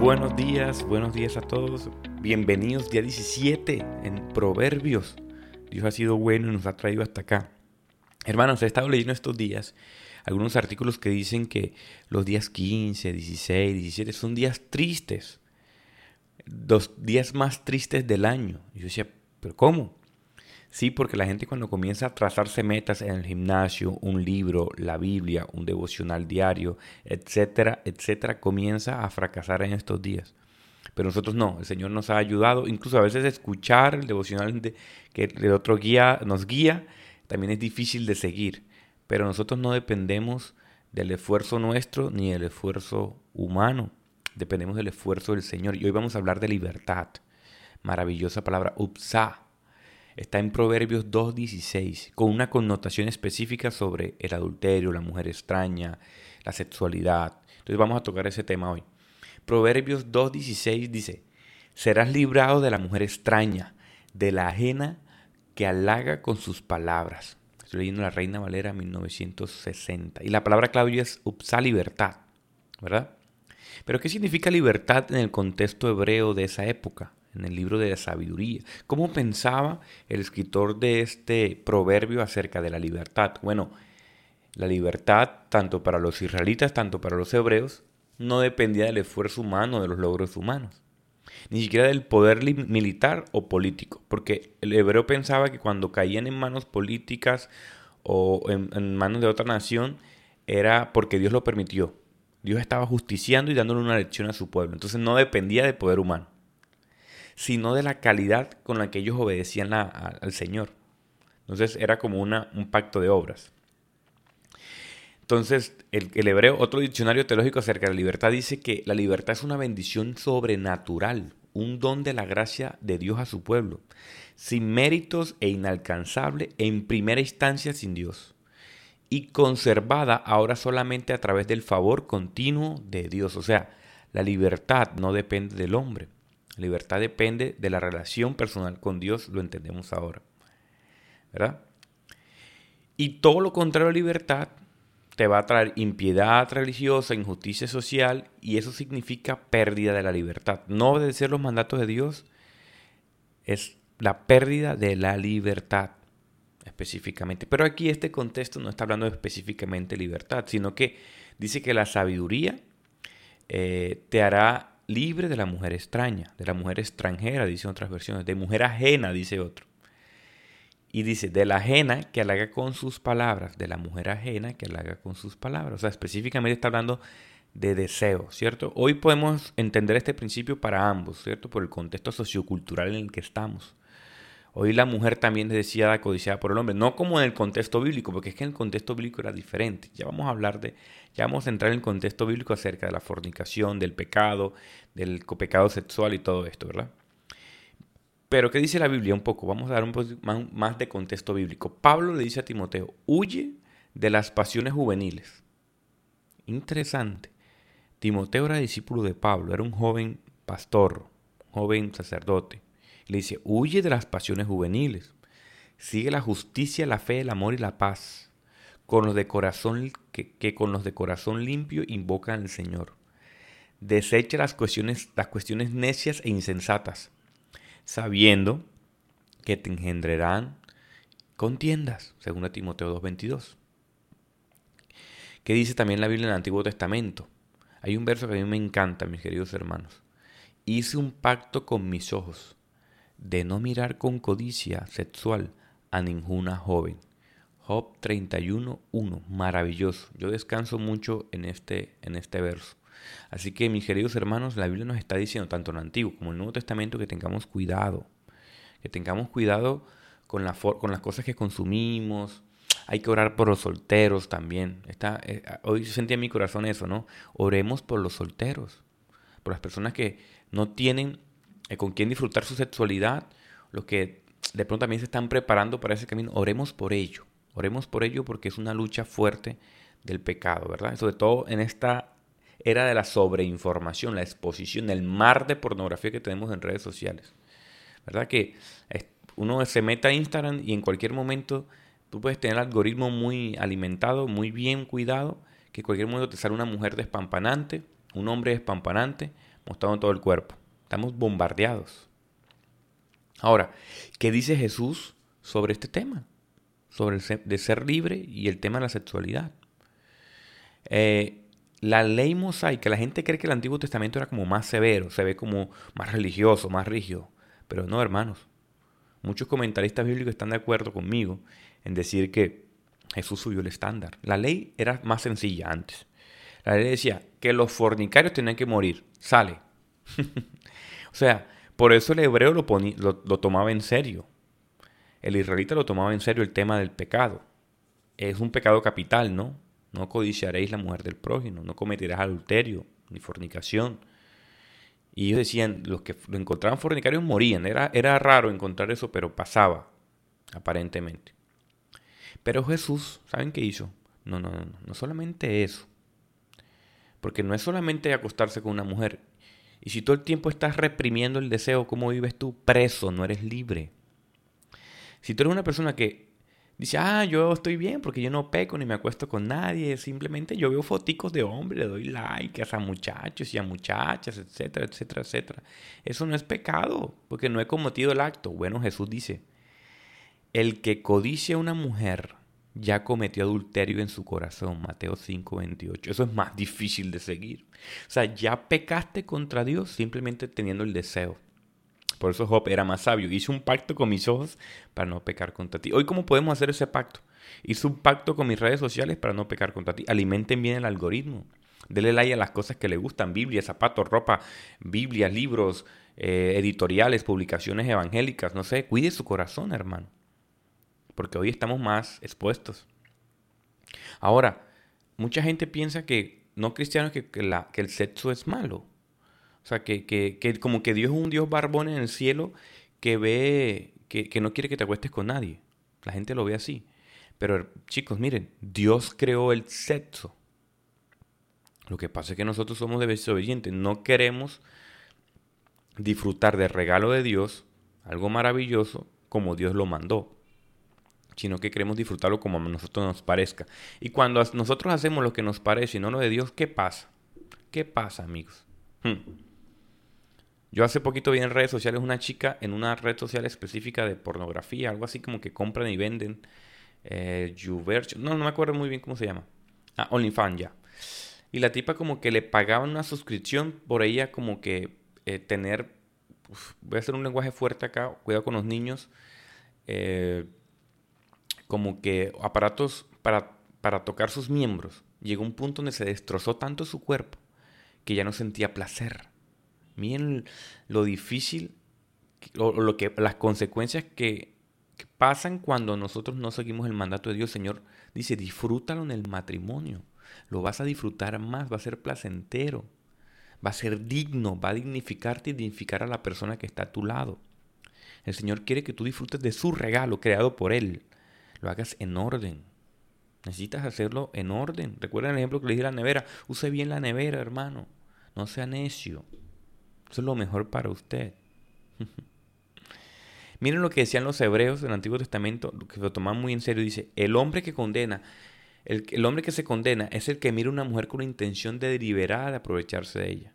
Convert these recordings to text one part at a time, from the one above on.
Buenos días, buenos días a todos. Bienvenidos día 17 en Proverbios. Dios ha sido bueno y nos ha traído hasta acá. Hermanos, he estado leyendo estos días algunos artículos que dicen que los días 15, 16, 17 son días tristes. Los días más tristes del año. Yo decía, ¿pero cómo? Sí, porque la gente cuando comienza a trazarse metas en el gimnasio, un libro, la Biblia, un devocional diario, etcétera, etcétera, comienza a fracasar en estos días. Pero nosotros no, el Señor nos ha ayudado, incluso a veces escuchar el devocional de, que el otro guía nos guía, también es difícil de seguir. Pero nosotros no dependemos del esfuerzo nuestro ni del esfuerzo humano, dependemos del esfuerzo del Señor. Y hoy vamos a hablar de libertad. Maravillosa palabra, upsa está en Proverbios 2.16, con una connotación específica sobre el adulterio, la mujer extraña, la sexualidad. Entonces vamos a tocar ese tema hoy. Proverbios 2.16 dice, serás librado de la mujer extraña, de la ajena que halaga con sus palabras. Estoy leyendo la Reina Valera 1960. Y la palabra clave es upsa libertad, ¿verdad? Pero ¿qué significa libertad en el contexto hebreo de esa época? En el libro de la sabiduría. ¿Cómo pensaba el escritor de este proverbio acerca de la libertad? Bueno, la libertad, tanto para los israelitas, tanto para los hebreos, no dependía del esfuerzo humano, de los logros humanos, ni siquiera del poder militar o político, porque el hebreo pensaba que cuando caían en manos políticas o en, en manos de otra nación, era porque Dios lo permitió. Dios estaba justiciando y dándole una lección a su pueblo. Entonces no dependía del poder humano sino de la calidad con la que ellos obedecían al Señor. Entonces era como una, un pacto de obras. Entonces, el, el, hebreo, otro diccionario teológico acerca de la libertad dice que la libertad es una bendición sobrenatural, un don de la gracia de Dios a su pueblo, sin méritos e inalcanzable, en primera instancia sin Dios, y conservada ahora solamente a través del favor continuo de Dios. O sea, la libertad no depende del hombre, libertad depende de la relación personal con Dios, lo entendemos ahora. ¿Verdad? Y todo lo contrario a libertad te va a traer impiedad religiosa, injusticia social, y eso significa pérdida de la libertad. No obedecer los mandatos de Dios es la pérdida de la libertad específicamente. Pero aquí este contexto no está hablando específicamente de libertad, sino que dice que la sabiduría eh, te hará libre de la mujer extraña, de la mujer extranjera, dicen otras versiones, de mujer ajena, dice otro. Y dice, de la ajena que halaga con sus palabras, de la mujer ajena que halaga con sus palabras. O sea, específicamente está hablando de deseo, ¿cierto? Hoy podemos entender este principio para ambos, ¿cierto? Por el contexto sociocultural en el que estamos. Hoy la mujer también es deseada, codiciada por el hombre, no como en el contexto bíblico, porque es que en el contexto bíblico era diferente. Ya vamos a hablar de, ya vamos a entrar en el contexto bíblico acerca de la fornicación, del pecado, del pecado sexual y todo esto, ¿verdad? Pero ¿qué dice la Biblia un poco? Vamos a dar un poco más de contexto bíblico. Pablo le dice a Timoteo, huye de las pasiones juveniles. Interesante. Timoteo era discípulo de Pablo, era un joven pastor, joven sacerdote. Le dice, huye de las pasiones juveniles. Sigue la justicia, la fe, el amor y la paz. Con los de corazón, que, con los de corazón limpio invocan al Señor. Desecha las cuestiones, las cuestiones necias e insensatas, sabiendo que te engendrarán contiendas, según Timoteo 2.22. ¿Qué dice también la Biblia en el Antiguo Testamento? Hay un verso que a mí me encanta, mis queridos hermanos. Hice un pacto con mis ojos de no mirar con codicia sexual a ninguna joven. Job 31.1, maravilloso. Yo descanso mucho en este, en este verso. Así que mis queridos hermanos, la Biblia nos está diciendo, tanto en el Antiguo como en el Nuevo Testamento, que tengamos cuidado. Que tengamos cuidado con, la con las cosas que consumimos. Hay que orar por los solteros también. Está, eh, hoy sentí en mi corazón eso, ¿no? Oremos por los solteros. Por las personas que no tienen eh, con quién disfrutar su sexualidad, los que de pronto también se están preparando para ese camino, oremos por ello. Oremos por ello porque es una lucha fuerte del pecado, ¿verdad? Sobre todo en esta era de la sobreinformación, la exposición, el mar de pornografía que tenemos en redes sociales. ¿Verdad? Que uno se mete a Instagram y en cualquier momento tú puedes tener el algoritmo muy alimentado, muy bien cuidado, que en cualquier momento te sale una mujer despampanante, un hombre despampanante, mostrado en todo el cuerpo. Estamos bombardeados. Ahora, ¿qué dice Jesús sobre este tema? Sobre el de ser libre y el tema de la sexualidad. Eh, la ley mosaica, la gente cree que el Antiguo Testamento era como más severo, se ve como más religioso, más rígido. Pero no, hermanos. Muchos comentaristas bíblicos están de acuerdo conmigo en decir que Jesús subió el estándar. La ley era más sencilla antes. La ley decía que los fornicarios tenían que morir. Sale. o sea, por eso el hebreo lo, lo, tomaba en serio. El israelita lo tomaba en serio el tema del pecado. Es un pecado capital, ¿no? No codiciaréis la mujer del prójimo, no cometerás adulterio ni fornicación. Y ellos decían, los que lo encontraban fornicarios morían. Era, era raro encontrar eso, pero pasaba, aparentemente. Pero Jesús, ¿saben qué hizo? No, no, no, no solamente eso. Porque no es solamente acostarse con una mujer. Y si todo el tiempo estás reprimiendo el deseo, ¿cómo vives tú? Preso, no eres libre. Si tú eres una persona que dice, ah, yo estoy bien porque yo no peco ni me acuesto con nadie, simplemente yo veo foticos de hombres, le doy like a muchachos y a muchachas, etcétera, etcétera, etcétera. Eso no es pecado, porque no he cometido el acto. Bueno, Jesús dice, el que codicia a una mujer ya cometió adulterio en su corazón. Mateo 5, 28. Eso es más difícil de seguir. O sea, ya pecaste contra Dios simplemente teniendo el deseo. Por eso Job era más sabio. Hice un pacto con mis ojos para no pecar contra ti. Hoy, ¿cómo podemos hacer ese pacto? Hice un pacto con mis redes sociales para no pecar contra ti. Alimenten bien el algoritmo. Dele like a las cosas que le gustan. Biblia, zapatos, ropa, Biblia, libros, eh, editoriales, publicaciones evangélicas. No sé, cuide su corazón, hermano porque hoy estamos más expuestos. Ahora, mucha gente piensa que, no cristianos, que, el sexo es malo. O sea, que, que, como que Dios es un Dios barbón en el cielo que ve, que, no quiere que te acuestes con nadie. La gente lo ve así. Pero chicos, miren, Dios creó el sexo. Lo que pasa es que nosotros somos desobedientes. No queremos disfrutar del regalo de Dios, algo maravilloso, como Dios lo mandó sino que queremos disfrutarlo como a nosotros nos parezca. Y cuando nosotros hacemos lo que nos parece y no lo de Dios, ¿qué pasa? ¿Qué pasa, amigos? Hmm. Yo hace poquito vi en redes sociales una chica en una red social específica de pornografía, algo así como que compran y venden. Eh, no, no me acuerdo muy bien cómo se llama. Ah, OnlyFans ya. Y la tipa como que le pagaban una suscripción por ella como que eh, tener... voy a hacer un lenguaje fuerte acá, cuidado con los niños. Eh, como que aparatos para, para tocar sus miembros. Llegó un punto donde se destrozó tanto su cuerpo que ya no sentía placer. Miren lo difícil o lo que las consecuencias que, pasan cuando nosotros no seguimos el mandato de Dios. Señor dice, disfrútalo en el matrimonio. Lo vas a disfrutar más, va a ser placentero, va a ser digno, va a dignificarte y dignificar a la persona que está a tu lado. El Señor quiere que tú disfrutes de su regalo creado por Él lo hagas en orden. Necesitas hacerlo en orden. Recuerden el ejemplo que le di a la nevera. Use bien la nevera, hermano. No sea necio. Eso es lo mejor para usted. Miren lo que decían los hebreos del Antiguo Testamento, que lo toman muy en serio. Dice, el hombre que condena, el, hombre que se condena es el que mira a una mujer con la intención de deliberada de aprovecharse de ella.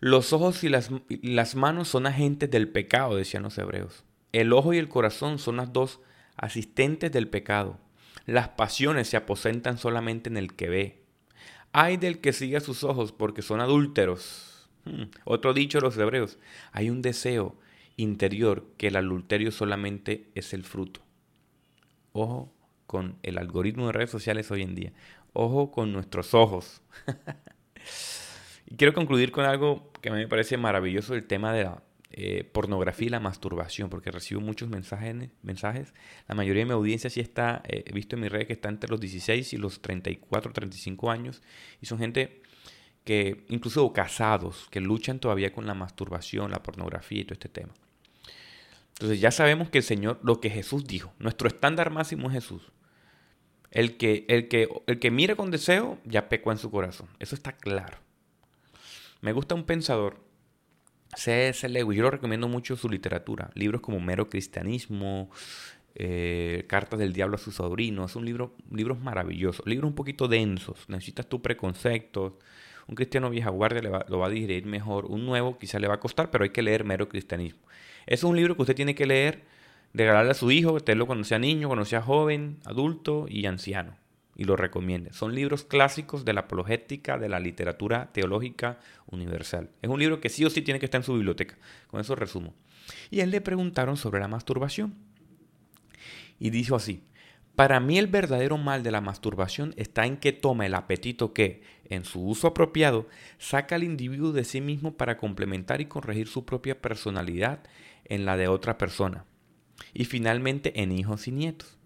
Los ojos y las, y las manos son agentes del pecado, decían los hebreos. El ojo y el corazón son las dos asistentes del pecado. Las pasiones se aposentan solamente en el que ve. Hay del que sigue a sus ojos porque son adúlteros. Hmm, otro dicho de los hebreos. Hay un deseo interior que el adulterio solamente es el fruto. Ojo con el algoritmo de redes sociales hoy en día. Ojo con nuestros ojos. y quiero concluir con algo que a mí me parece maravilloso, el tema de la eh, pornografía y la masturbación, porque recibo muchos mensajes, mensajes. La mayoría de mi audiencia sí está, eh, he visto en mi red que está entre los 16 y los 34, 35 años, y son gente que, incluso casados, que luchan todavía con la masturbación, la pornografía y todo este tema. Entonces ya sabemos que el Señor, lo que Jesús dijo, nuestro estándar máximo es Jesús. El que, el que, el que mira con deseo ya pecó en su corazón. Eso está claro. Me gusta un pensador C.S. Lewis, yo lo recomiendo mucho su literatura. Libros como Mero Cristianismo, eh, Cartas del Diablo a sus sobrinos. Son libros, libros maravillosos. Libros un poquito densos. Necesitas tus preconceptos, Un cristiano vieja guardia lo va a digerir mejor. Un nuevo quizá le va a costar, pero hay que leer mero cristianismo. Es un libro que usted tiene que leer, regalarle a su hijo, tenerlo cuando sea niño, cuando sea joven, adulto y anciano. Y lo recomiende. Son libros clásicos de la apologética, de la literatura teológica universal. Es un libro que sí o sí tiene que estar en su biblioteca. Con eso resumo. Y él le preguntaron sobre la masturbación. Y dijo así, para mí el verdadero mal de la masturbación está en que toma el apetito que, en su uso apropiado, saca al individuo de sí mismo para complementar y corregir su propia personalidad en la de otra persona. Y finalmente en hijos y nietos.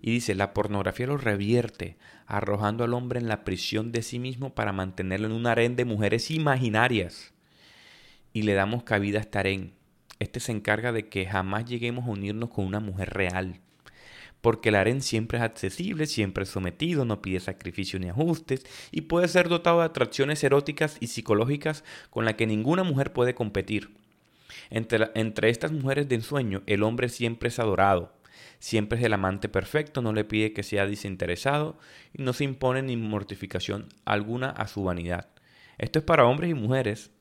Y dice, la pornografía lo revierte, arrojando al hombre en la prisión de sí mismo para mantenerlo en un harén de mujeres imaginarias. Y le damos cabida a este harén. Este se encarga de que jamás lleguemos a unirnos con una mujer real porque el harén siempre es accesible, siempre es sometido, no pide sacrificio ni ajustes, y puede ser dotado de atracciones eróticas y psicológicas con las que ninguna mujer puede competir. Entre, entre estas mujeres de ensueño, el hombre siempre es adorado, siempre es el amante perfecto, no le pide que sea desinteresado y no se impone ni mortificación alguna a su vanidad. Esto es para hombres y mujeres,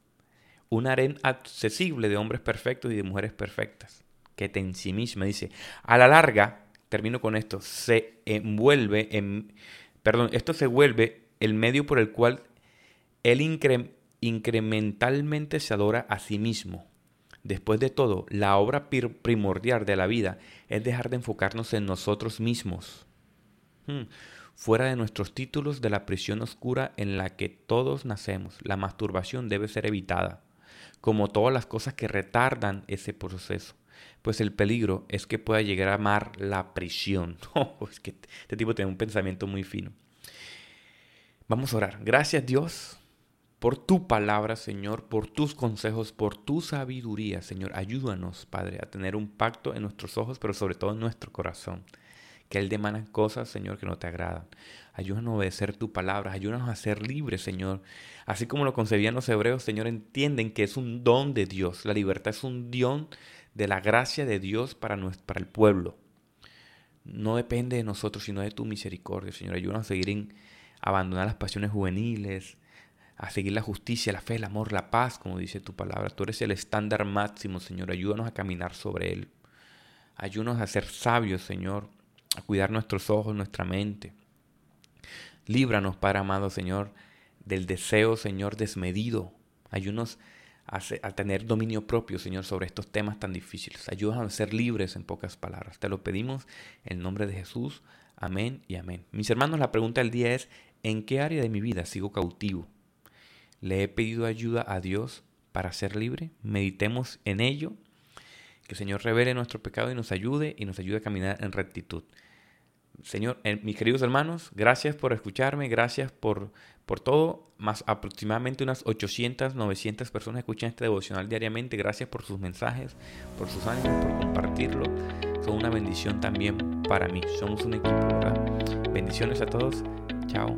un harén accesible de hombres perfectos y de mujeres perfectas, que te en sí misma dice, a la larga, termino con esto, se envuelve en, perdón, esto se vuelve el medio por el cual él incrementalmente se adora a sí mismo. Después de todo, la obra primordial de la vida es dejar de enfocarnos en nosotros mismos, hmm. fuera de nuestros títulos de la prisión oscura en la que todos nacemos. La masturbación debe ser evitada, como todas las cosas que retardan ese proceso pues el peligro es que pueda llegar a amar la prisión. Oh, es que este tipo tiene un pensamiento muy fino. Vamos a orar. Gracias Dios por tu palabra, Señor, por tus consejos, por tu sabiduría, Señor. Ayúdanos, Padre, a tener un pacto en nuestros ojos, pero sobre todo en nuestro corazón. Que Él demanda cosas, Señor, que no te agradan. Ayúdanos a obedecer tu palabra, ayúdanos a ser libres, Señor. Así como lo concebían los hebreos, Señor, entienden que es un don de Dios. La libertad es un don de la gracia de Dios para, nuestro, para el pueblo. No depende de nosotros, sino de tu misericordia, Señor. Ayúdanos a seguir en abandonar las pasiones juveniles, a seguir la justicia, la fe, el amor, la paz, como dice tu palabra. Tú eres el estándar máximo, Señor. Ayúdanos a caminar sobre él. Ayúdanos a ser sabios, Señor, a cuidar nuestros ojos, nuestra mente. Líbranos, Padre amado, Señor, del deseo, Señor, desmedido. Ayúdanos a, tener dominio propio, Señor, sobre estos temas tan difíciles. Ayúdanos a ser libres en pocas palabras. Te lo pedimos en nombre de Jesús. Amén y amén. Mis hermanos, la pregunta del día es, ¿en qué área de mi vida sigo cautivo? ¿Le he pedido ayuda a Dios para ser libre? Meditemos en ello. Que el Señor revele nuestro pecado y nos ayude y nos ayude a caminar en rectitud. Señor, mis queridos hermanos, gracias por escucharme, gracias por, por todo. Más aproximadamente unas 800, 900 personas escuchan este devocional diariamente. Gracias por sus mensajes, por sus ánimos, por compartirlo. Son una bendición también para mí. Somos un equipo, ¿verdad? Bendiciones a todos. Chao.